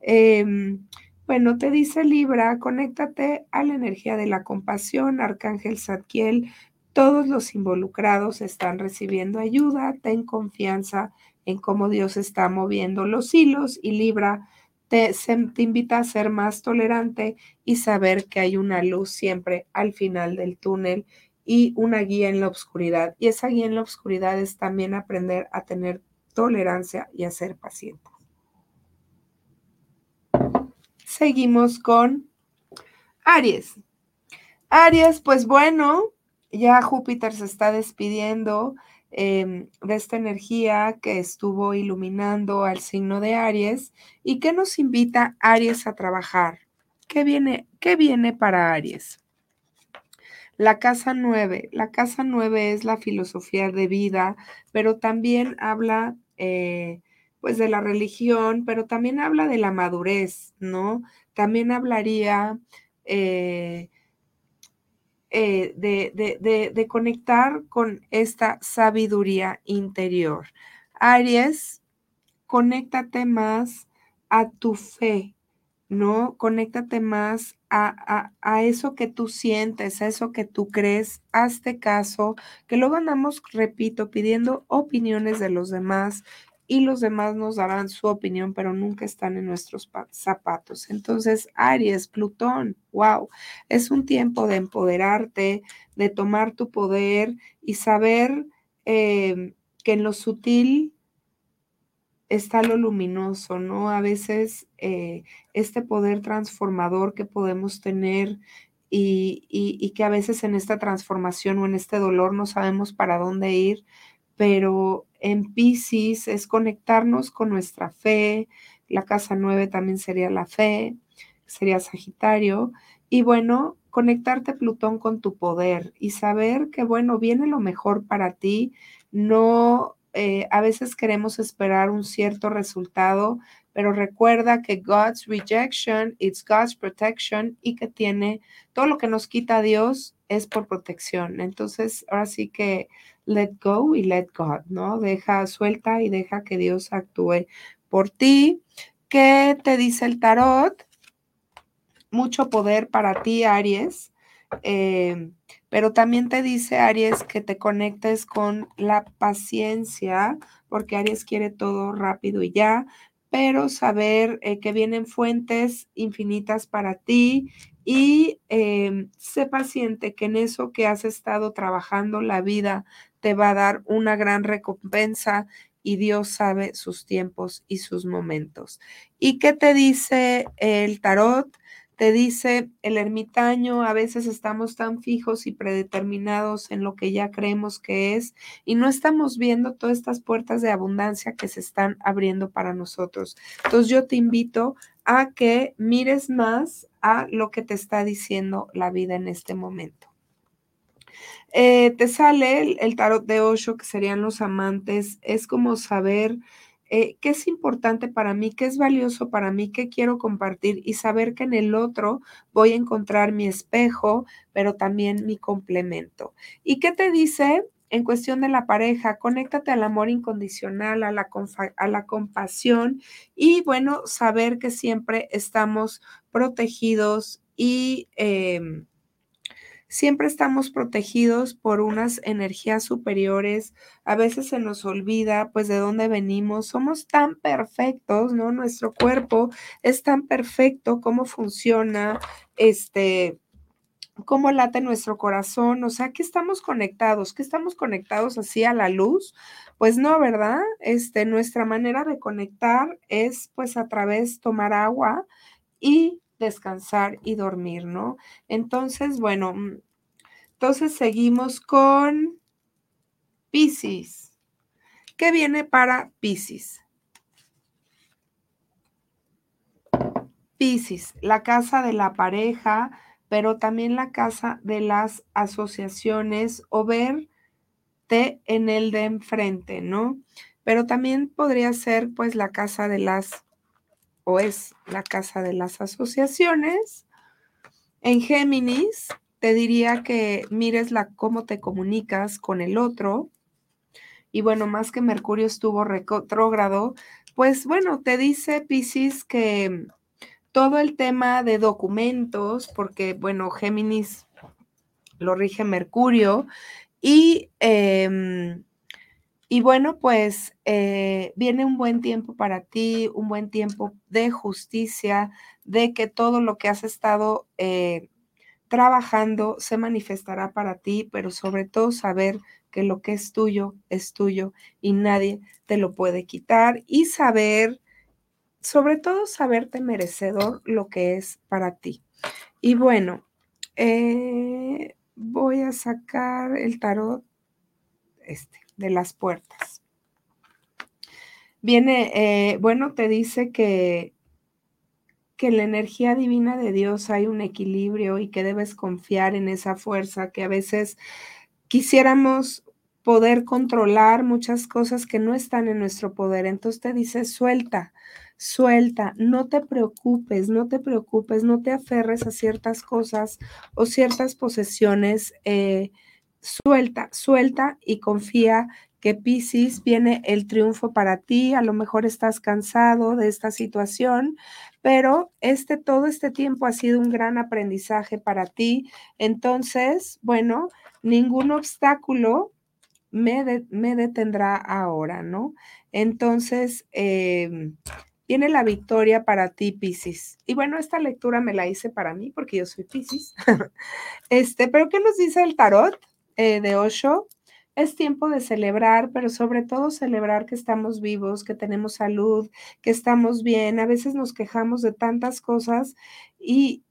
Speaker 1: Em, bueno, te dice Libra, conéctate a la energía de la compasión, Arcángel Zadkiel. Todos los involucrados están recibiendo ayuda. Ten confianza en cómo Dios está moviendo los hilos y Libra te, te invita a ser más tolerante y saber que hay una luz siempre al final del túnel y una guía en la oscuridad. Y esa guía en la oscuridad es también aprender a tener tolerancia y a ser pacientes. Seguimos con Aries. Aries, pues bueno, ya Júpiter se está despidiendo em, de esta energía que estuvo iluminando al signo de Aries y que nos invita Aries a trabajar. ¿Qué viene, qué viene para Aries? La casa nueve. La casa nueve es la filosofía de vida, pero también habla eh, pues de la religión, pero también habla de la madurez, ¿no? También hablaría eh, eh, de, de conectar con esta sabiduría interior. Aries, conéctate más a tu fe, ¿no? Conéctate más a, eso que tú sientes, a eso que tú crees, hazte caso, que luego andamos, repito, pidiendo opiniones de los demás y los demás nos darán su opinión, pero nunca están en nuestros zapatos. Entonces, Aries, Plutón, wow, es un tiempo de empoderarte, de tomar tu poder y saber eh, que en lo sutil está lo luminoso, ¿no? A veces eh, este poder transformador que podemos tener y, que a veces en esta transformación o en este dolor no sabemos para dónde ir, pero en Pisces es conectarnos con nuestra fe, la casa nueve también sería la fe, sería Sagitario, y bueno, conectarte Plutón con tu poder y saber que, bueno, viene lo mejor para ti, no eh, a veces queremos esperar un cierto resultado, pero recuerda que God's rejection is God's protection y que tiene todo lo que nos quita Dios es por protección. Entonces, ahora sí que let go y let God, ¿no? Deja suelta y deja que Dios actúe por ti. ¿Qué te dice el tarot? Mucho poder para ti, Aries. Eh, pero también te dice Aries que te conectes con la paciencia, porque Aries quiere todo rápido y ya, pero saber eh, que vienen fuentes infinitas para ti y em, sé paciente que en eso que has estado trabajando la vida te va a dar una gran recompensa y Dios sabe sus tiempos y sus momentos. ¿Y qué te dice el tarot? Te dice el ermitaño, a veces estamos tan fijos y predeterminados en lo que ya creemos que es y no estamos viendo todas estas puertas de abundancia que se están abriendo para nosotros. Entonces yo te invito a que mires más a lo que te está diciendo la vida en este momento. Eh, te sale el, tarot de Osho, que serían los amantes, es como saber eh, qué es importante para mí, qué es valioso para mí, qué quiero compartir y saber que en el otro voy a encontrar mi espejo, pero también mi complemento. ¿Y qué te dice? En cuestión de la pareja, conéctate al amor incondicional, a la, compasión y bueno, saber que siempre estamos protegidos y em, Siempre estamos protegidos por unas energías superiores. A veces se nos olvida pues de dónde venimos. Somos tan perfectos, ¿no? Nuestro cuerpo es tan perfecto, cómo funciona, este, cómo late nuestro corazón, o sea, que estamos conectados, que estamos conectados así a la luz, pues no, ¿verdad? Este, nuestra manera de conectar es pues a través tomar agua y descansar y dormir, ¿no? Entonces, bueno, mm, entonces seguimos con Pisces. ¿Qué viene para Pisces? Pisces, la casa de la pareja, pero también la casa de las asociaciones o verte en el de enfrente, ¿no? Pero también podría ser pues la casa de las o es la casa de las asociaciones. En Géminis te diría que mires la, cómo te comunicas con el otro. Y bueno, más que Mercurio estuvo retrógrado, pues bueno, te dice Pisces que todo el tema de documentos, porque bueno, Géminis lo rige Mercurio, y em, y bueno, pues eh, viene un buen tiempo para ti, un buen tiempo de justicia, de que todo lo que has estado eh, trabajando se manifestará para ti, pero sobre todo saber que lo que es tuyo es tuyo y nadie te lo puede quitar y saber, sobre todo saberte merecedor lo que es para ti. Y bueno, eh, voy a sacar el tarot este de las puertas. Viene, eh, bueno, te dice que, que en la energía divina de Dios hay un equilibrio y que debes confiar en esa fuerza, que a veces quisiéramos poder controlar muchas cosas que no están en nuestro poder. Entonces te dice, suelta, suelta, no te preocupes, no te preocupes, no te aferres a ciertas cosas o ciertas posesiones. Eh, suelta, suelta y confía que Pisces viene el triunfo para ti, a lo mejor estás cansado de esta situación, pero este todo este tiempo ha sido un gran aprendizaje para ti. Entonces, bueno, ningún obstáculo me, me detendrá ahora, ¿no? Entonces, em, viene la victoria para ti, Pisces. Y bueno, esta lectura me la hice para mí porque yo soy Pisces. [LAUGHS] este, pero ¿qué nos dice el tarot? Eh, de Osho, es tiempo de celebrar, pero sobre todo celebrar que estamos vivos, que tenemos salud, que estamos bien. A veces nos quejamos de tantas cosas y,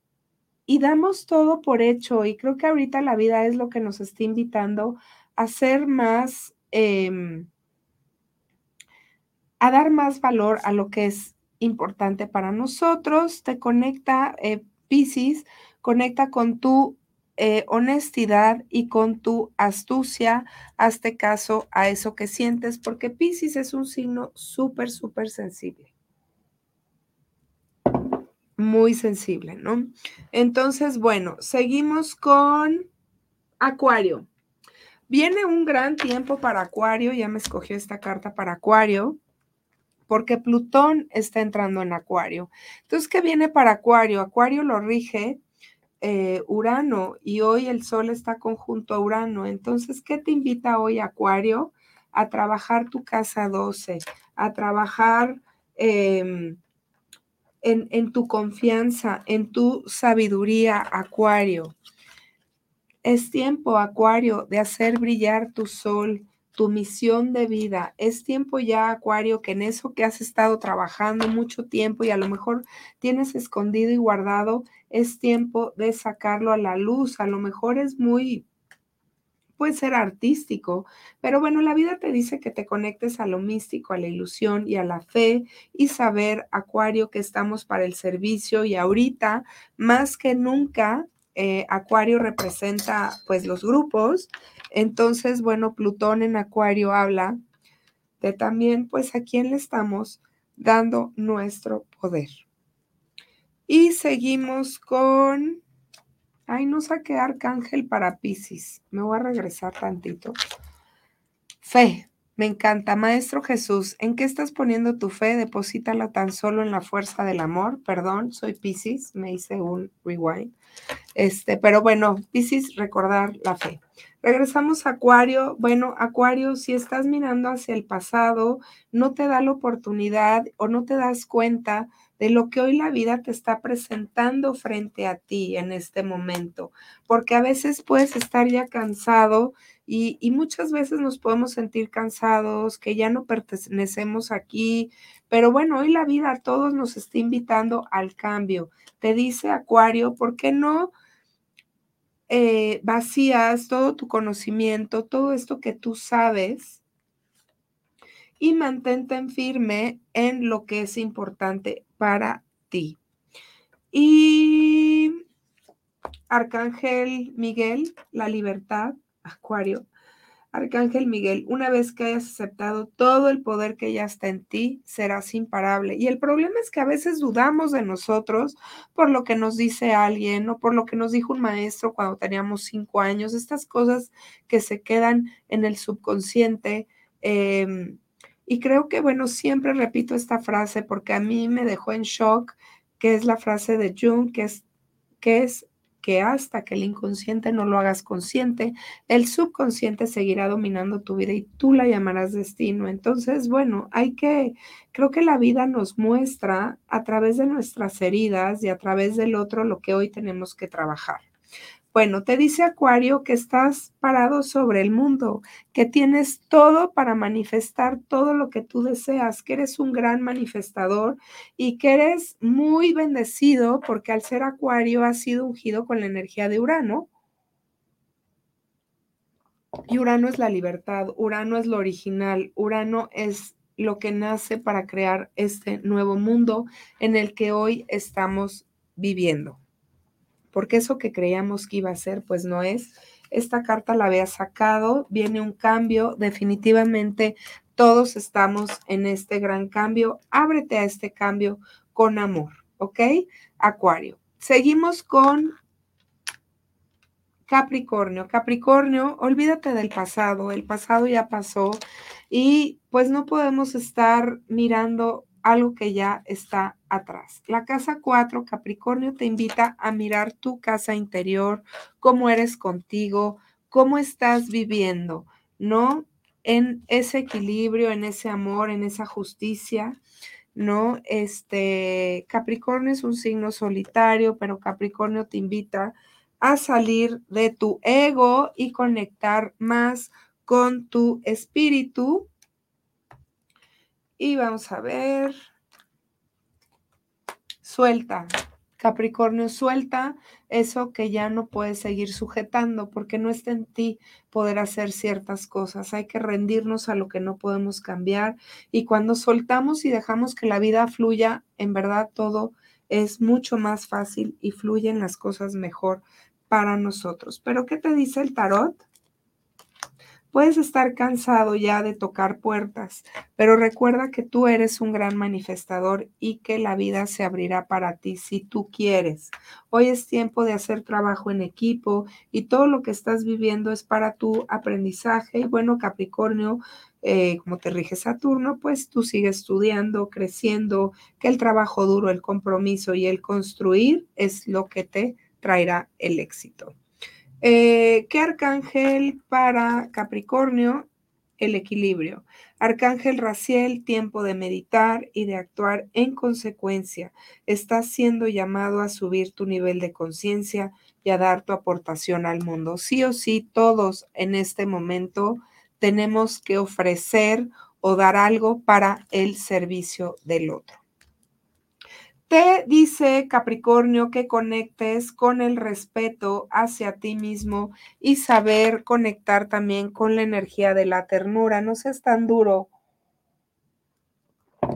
Speaker 1: y damos todo por hecho. Y creo que ahorita la vida es lo que nos está invitando a ser más, em, a dar más valor a lo que es importante para nosotros. Te conecta, eh, Pisces, conecta con tu eh, honestidad y con tu astucia, hazte caso a eso que sientes, porque Pisces es un signo súper, súper sensible. Muy sensible, ¿no? Entonces, bueno, seguimos con Acuario. Viene un gran tiempo para Acuario, ya me escogió esta carta para Acuario, porque Plutón está entrando en Acuario. Entonces, ¿qué viene para Acuario? Acuario lo rige eh, Urano y hoy el Sol está conjunto a Urano. Entonces, ¿qué te invita hoy, Acuario? A trabajar tu casa 12, a trabajar em, en, en tu confianza, en tu sabiduría, Acuario. Es tiempo, Acuario, de hacer brillar tu sol, tu misión de vida. Es tiempo ya, Acuario, que en eso que has estado trabajando mucho tiempo y a lo mejor tienes escondido y guardado, es tiempo de sacarlo a la luz. A lo mejor es muy, puede ser artístico, pero bueno, la vida te dice que te conectes a lo místico, a la ilusión y a la fe y saber, Acuario, que estamos para el servicio y ahorita, más que nunca, eh, Acuario representa pues los grupos entonces, bueno, Plutón en Acuario habla de también, pues, a quién le estamos dando nuestro poder. Y seguimos con, ay, no saqué arcángel para Pisces. Me voy a regresar tantito. Fe. Me encanta, Maestro Jesús, ¿en qué estás poniendo tu fe? Deposítala tan solo en la fuerza del amor. Perdón, soy Pisces, me hice un rewind. Este, pero bueno, Pisces, recordar la fe. Regresamos a Acuario. Bueno, Acuario, si estás mirando hacia el pasado, no te da la oportunidad o no te das cuenta de lo que hoy la vida te está presentando frente a ti en este momento, porque a veces puedes estar ya cansado y, muchas veces nos podemos sentir cansados, que ya no pertenecemos aquí, pero bueno, hoy la vida a todos nos está invitando al cambio. Te dice Acuario, ¿por qué no eh, vacías todo tu conocimiento, todo esto que tú sabes? Y mantente en firme en lo que es importante para ti. Y Arcángel Miguel, la libertad, Acuario. Arcángel Miguel, una vez que hayas aceptado todo el poder que ya está en ti, serás imparable. Y el problema es que a veces dudamos de nosotros por lo que nos dice alguien o por lo que nos dijo un maestro cuando teníamos cinco años, estas cosas que se quedan en el subconsciente. Em, y creo que, bueno, siempre repito esta frase porque a mí me dejó en shock, que es la frase de Jung, que es, que es que hasta que el inconsciente no lo hagas consciente, el subconsciente seguirá dominando tu vida y tú la llamarás destino. Entonces, bueno, hay que, creo que la vida nos muestra a través de nuestras heridas y a través del otro lo que hoy tenemos que trabajar. Bueno, te dice Acuario que estás parado sobre el mundo, que tienes todo para manifestar todo lo que tú deseas, que eres un gran manifestador y que eres muy bendecido porque al ser Acuario has sido ungido con la energía de Urano. Y Urano es la libertad, Urano es lo original, Urano es lo que nace para crear este nuevo mundo en el que hoy estamos viviendo porque eso que creíamos que iba a ser, pues no es. Esta carta la había sacado, viene un cambio, definitivamente todos estamos en este gran cambio. Ábrete a este cambio con amor, ¿ok? Acuario. Seguimos con Capricornio. Capricornio, olvídate del pasado, el pasado ya pasó y pues no podemos estar mirando algo que ya está atrás. La casa 4, Capricornio, te invita a mirar tu casa interior, cómo eres contigo, cómo estás viviendo, ¿no? En ese equilibrio, en ese amor, en esa justicia, ¿no? Este, Capricornio es un signo solitario, pero Capricornio te invita a salir de tu ego y conectar más con tu espíritu, y vamos a ver. Suelta. Capricornio, suelta eso que ya no puedes seguir sujetando porque no está en ti poder hacer ciertas cosas. Hay que rendirnos a lo que no podemos cambiar y cuando soltamos y dejamos que la vida fluya, en verdad todo es mucho más fácil y fluyen las cosas mejor para nosotros. Pero ¿qué te dice el tarot? Puedes estar cansado ya de tocar puertas, pero recuerda que tú eres un gran manifestador y que la vida se abrirá para ti si tú quieres. Hoy es tiempo de hacer trabajo en equipo y todo lo que estás viviendo es para tu aprendizaje. Y bueno, Capricornio, eh, como te rige Saturno, pues tú sigues estudiando, creciendo, que el trabajo duro, el compromiso y el construir es lo que te traerá el éxito. Eh, ¿Qué arcángel para Capricornio? El equilibrio. Arcángel Raciel, tiempo de meditar y de actuar en consecuencia. Estás siendo llamado a subir tu nivel de conciencia y a dar tu aportación al mundo. Sí o sí, todos en este momento tenemos que ofrecer o dar algo para el servicio del otro. Te dice Capricornio que conectes con el respeto hacia ti mismo y saber conectar también con la energía de la ternura. No seas tan duro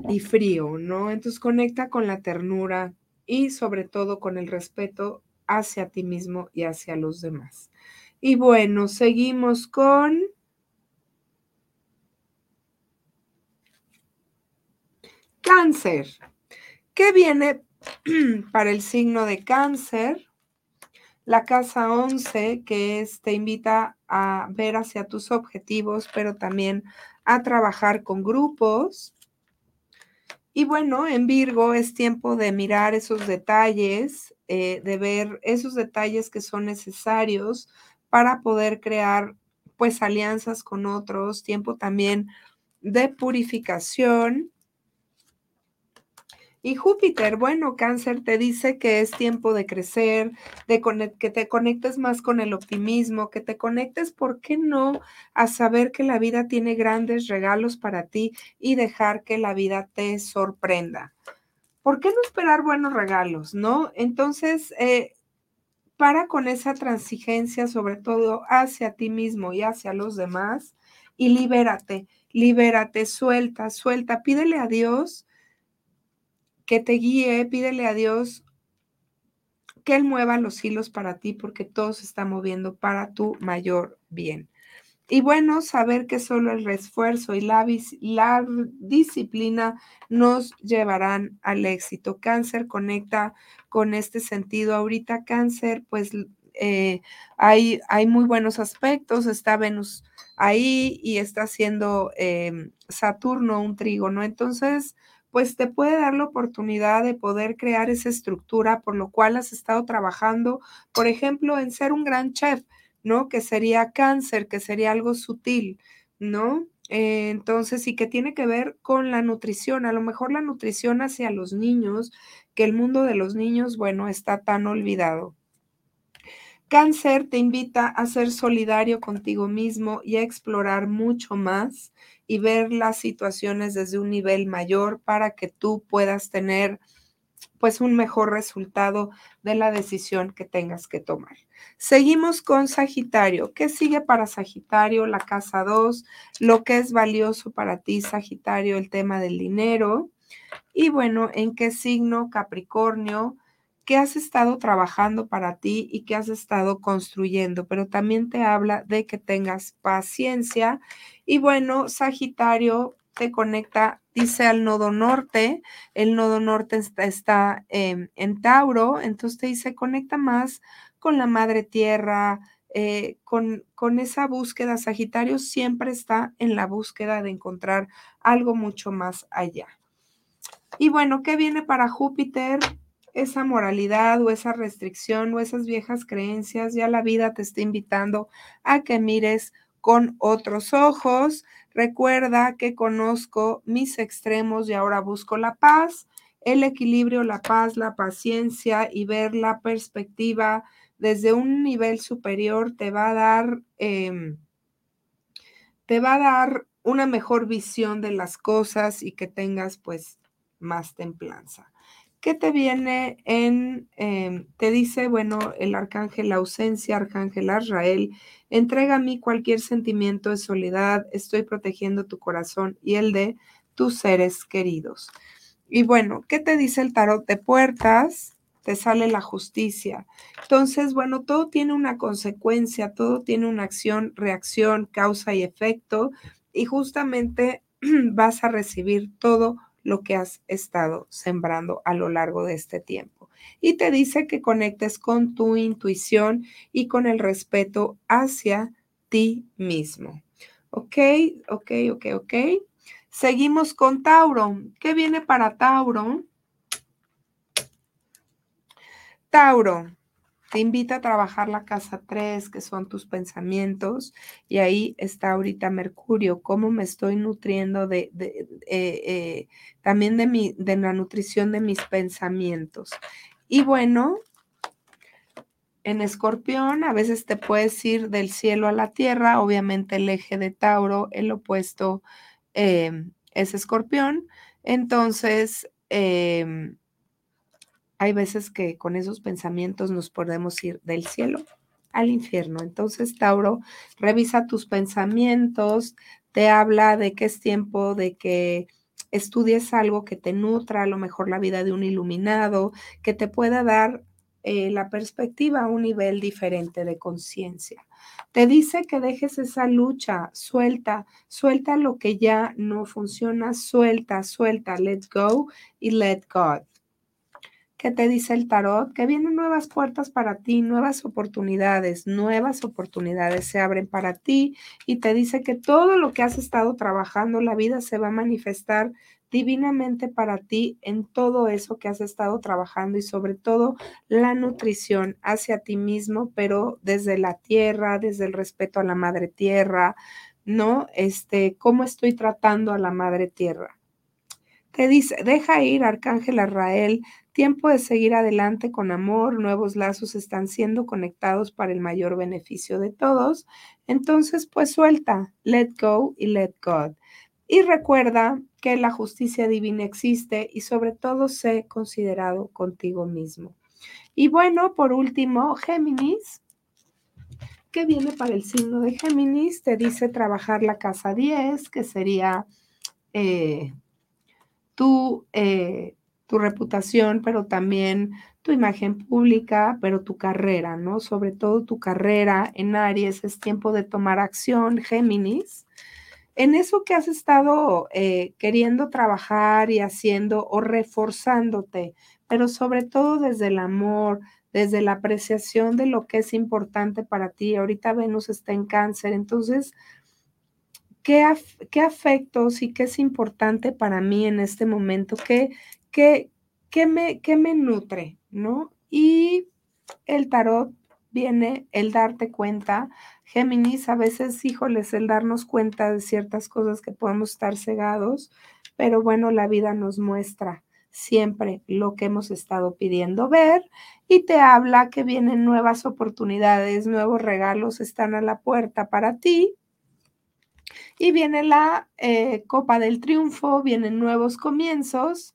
Speaker 1: y frío, ¿no? Entonces conecta con la ternura y sobre todo con el respeto hacia ti mismo y hacia los demás. Y bueno, seguimos con cáncer. ¿Qué viene [CLEARS THROAT] para el signo de cáncer? La casa 11, que te invita a ver hacia tus objetivos, pero también a trabajar con grupos. Y bueno, en Virgo es tiempo de mirar esos detalles, eh, de ver esos detalles que son necesarios para poder crear pues alianzas con otros, tiempo también de purificación y Júpiter, bueno, cáncer te dice que es tiempo de crecer, de que te conectes más con el optimismo, que te conectes, ¿por qué no?, a saber que la vida tiene grandes regalos para ti y dejar que la vida te sorprenda. ¿Por qué no esperar buenos regalos, no? Entonces, eh, para con esa transigencia, sobre todo hacia ti mismo y hacia los demás, y libérate, libérate, suelta, suelta, pídele a Dios que te guíe, pídele a Dios que Él mueva los hilos para ti porque todo se está moviendo para tu mayor bien. Y bueno, saber que solo el esfuerzo y la, la, disciplina nos llevarán al éxito. Cáncer conecta con este sentido. Ahorita cáncer, pues eh, hay, hay, muy buenos aspectos. Está Venus ahí y está haciendo eh, Saturno un trígono. Entonces, pues te puede dar la oportunidad de poder crear esa estructura por lo cual has estado trabajando, por ejemplo, en ser un gran chef, ¿no? Que sería cáncer, que sería algo sutil, ¿no? Eh, entonces, y que tiene que ver con la nutrición, a lo mejor la nutrición hacia los niños, que el mundo de los niños, bueno, está tan olvidado. Cáncer te invita a ser solidario contigo mismo y a explorar mucho más y ver las situaciones desde un nivel mayor para que tú puedas tener pues un mejor resultado de la decisión que tengas que tomar. Seguimos con Sagitario. ¿Qué sigue para Sagitario? La casa 2, lo que es valioso para ti, Sagitario, el tema del dinero. Y bueno, ¿en qué signo? Capricornio, ¿Qué has estado trabajando para ti y qué has estado construyendo, pero también te habla de que tengas paciencia. Y bueno, Sagitario te conecta, dice al nodo norte, el nodo norte está, en Tauro, entonces te dice, conecta más con la madre tierra, eh, con, con esa búsqueda. Sagitario siempre está en la búsqueda de encontrar algo mucho más allá. Y bueno, ¿qué viene para Júpiter? Esa moralidad o esa restricción o esas viejas creencias, ya la vida te está invitando a que mires con otros ojos. Recuerda que conozco mis extremos y ahora busco la paz, el equilibrio, la paz, la paciencia y ver la perspectiva desde un nivel superior te va a dar, em, te va a dar una mejor visión de las cosas y que tengas pues más templanza. ¿Qué te viene en, em, te dice, bueno, el arcángel, ausencia, arcángel Azrael, entrega a mí cualquier sentimiento de soledad, estoy protegiendo tu corazón y el de tus seres queridos. Y bueno, ¿qué te dice el tarot de puertas? Te sale la justicia. Entonces, bueno, todo tiene una consecuencia, todo tiene una acción, reacción, causa y efecto, y justamente [CLEARS THROAT] vas a recibir todo lo que has estado sembrando a lo largo de este tiempo. Y te dice que conectes con tu intuición y con el respeto hacia ti mismo. Ok, ok, ok, ok. Seguimos con Tauro. ¿Qué viene para Tauro? Tauro, te invita a trabajar la casa 3, que son tus pensamientos, y ahí está ahorita Mercurio, cómo me estoy nutriendo de, eh, eh, también de, la nutrición de mis pensamientos. Y bueno, en escorpión a veces te puedes ir del cielo a la tierra, obviamente el eje de Tauro, el opuesto em, es escorpión, entonces em, hay veces que con esos pensamientos nos podemos ir del cielo al infierno. Entonces, Tauro, revisa tus pensamientos, te habla de que es tiempo de que estudies algo que te nutra, a lo mejor la vida de un iluminado, que te pueda dar eh, la perspectiva a un nivel diferente de conciencia. Te dice que dejes esa lucha, suelta, suelta lo que ya no funciona, suelta, suelta, let go y let God. ¿Qué te dice el tarot? Que vienen nuevas puertas para ti, nuevas oportunidades, nuevas oportunidades se abren para ti y te dice que todo lo que has estado trabajando, la vida se va a manifestar divinamente para ti en todo eso que has estado trabajando y sobre todo la nutrición hacia ti mismo, pero desde la tierra, desde el respeto a la madre tierra, ¿no? Este, cómo estoy tratando a la madre tierra. Te dice, deja ir, Arcángel Arrael, tiempo de seguir adelante con amor, nuevos lazos están siendo conectados para el mayor beneficio de todos. Entonces, pues suelta, let go y let God. Y recuerda que la justicia divina existe y sobre todo sé considerado contigo mismo. Y bueno, por último, Géminis. ¿Qué viene para el signo de Géminis? Te dice trabajar la casa 10, que sería eh, tu, eh, tu reputación, pero también tu imagen pública, pero tu carrera, ¿no? Sobre todo tu carrera en Aries, es tiempo de tomar acción, Géminis en eso que has estado eh, queriendo trabajar y haciendo o reforzándote, pero sobre todo desde el amor, desde la apreciación de lo que es importante para ti. Ahorita Venus está en cáncer, entonces, ¿qué, qué afectos y qué es importante para mí en este momento? ¿Qué, qué, qué me, qué me nutre? ¿No? Y el tarot viene el darte cuenta. Géminis, a veces, híjoles, el darnos cuenta de ciertas cosas que podemos estar cegados, pero bueno, la vida nos muestra siempre lo que hemos estado pidiendo ver y te habla que vienen nuevas oportunidades, nuevos regalos están a la puerta para ti. Y viene la eh, Copa del Triunfo, vienen nuevos comienzos.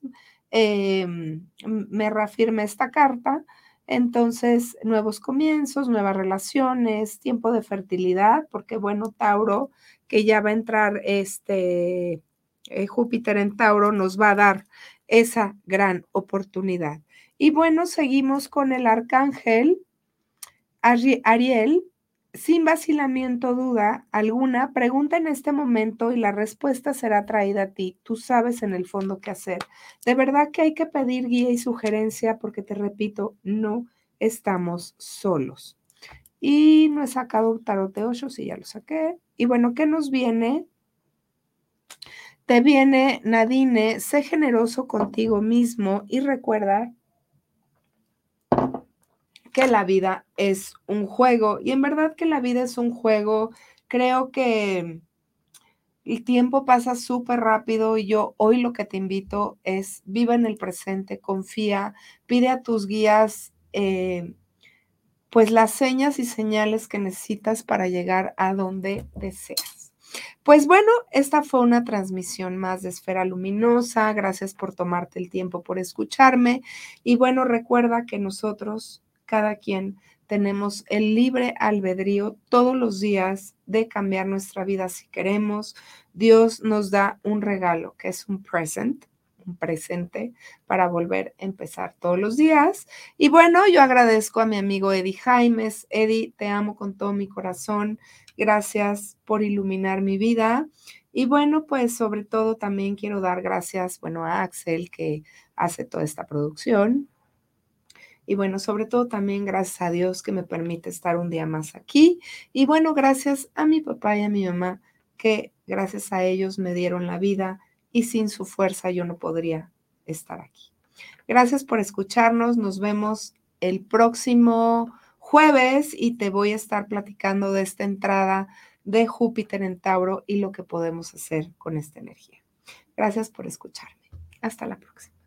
Speaker 1: Em, me reafirma esta carta entonces, nuevos comienzos, nuevas relaciones, tiempo de fertilidad, porque bueno, Tauro, que ya va a entrar este eh, Júpiter en Tauro, nos va a dar esa gran oportunidad. Y bueno, seguimos con el arcángel Ariel, sin vacilamiento, duda alguna, pregunta en este momento y la respuesta será traída a ti. Tú sabes en el fondo qué hacer. De verdad que hay que pedir guía y sugerencia porque te repito, no estamos solos. Y no he sacado tarot de ocho, sí, ya lo saqué. Y bueno, ¿qué nos viene? Te viene, Nadine, sé generoso contigo mismo y recuerda que la vida es un juego. Y en verdad que la vida es un juego. Creo que el tiempo pasa súper rápido y yo hoy lo que te invito es viva en el presente, confía, pide a tus guías eh, pues las señas y señales que necesitas para llegar a donde deseas. Pues bueno, esta fue una transmisión más de Esfera Luminosa. Gracias por tomarte el tiempo por escucharme. Y bueno, recuerda que nosotros cada quien tenemos el libre albedrío todos los días de cambiar nuestra vida si queremos. Dios nos da un regalo que es un present, un presente para volver a empezar todos los días. Y bueno, yo agradezco a mi amigo Eddie Jaimes. Eddie, te amo con todo mi corazón. Gracias por iluminar mi vida. Y bueno, pues sobre todo también quiero dar gracias, bueno, a Axel que hace toda esta producción, y bueno, sobre todo también gracias a Dios que me permite estar un día más aquí. Y bueno, gracias a mi papá y a mi mamá, que gracias a ellos me dieron la vida y sin su fuerza yo no podría estar aquí. Gracias por escucharnos. Nos vemos el próximo jueves y te voy a estar platicando de esta entrada de Júpiter en Tauro y lo que podemos hacer con esta energía. Gracias por escucharme. Hasta la próxima.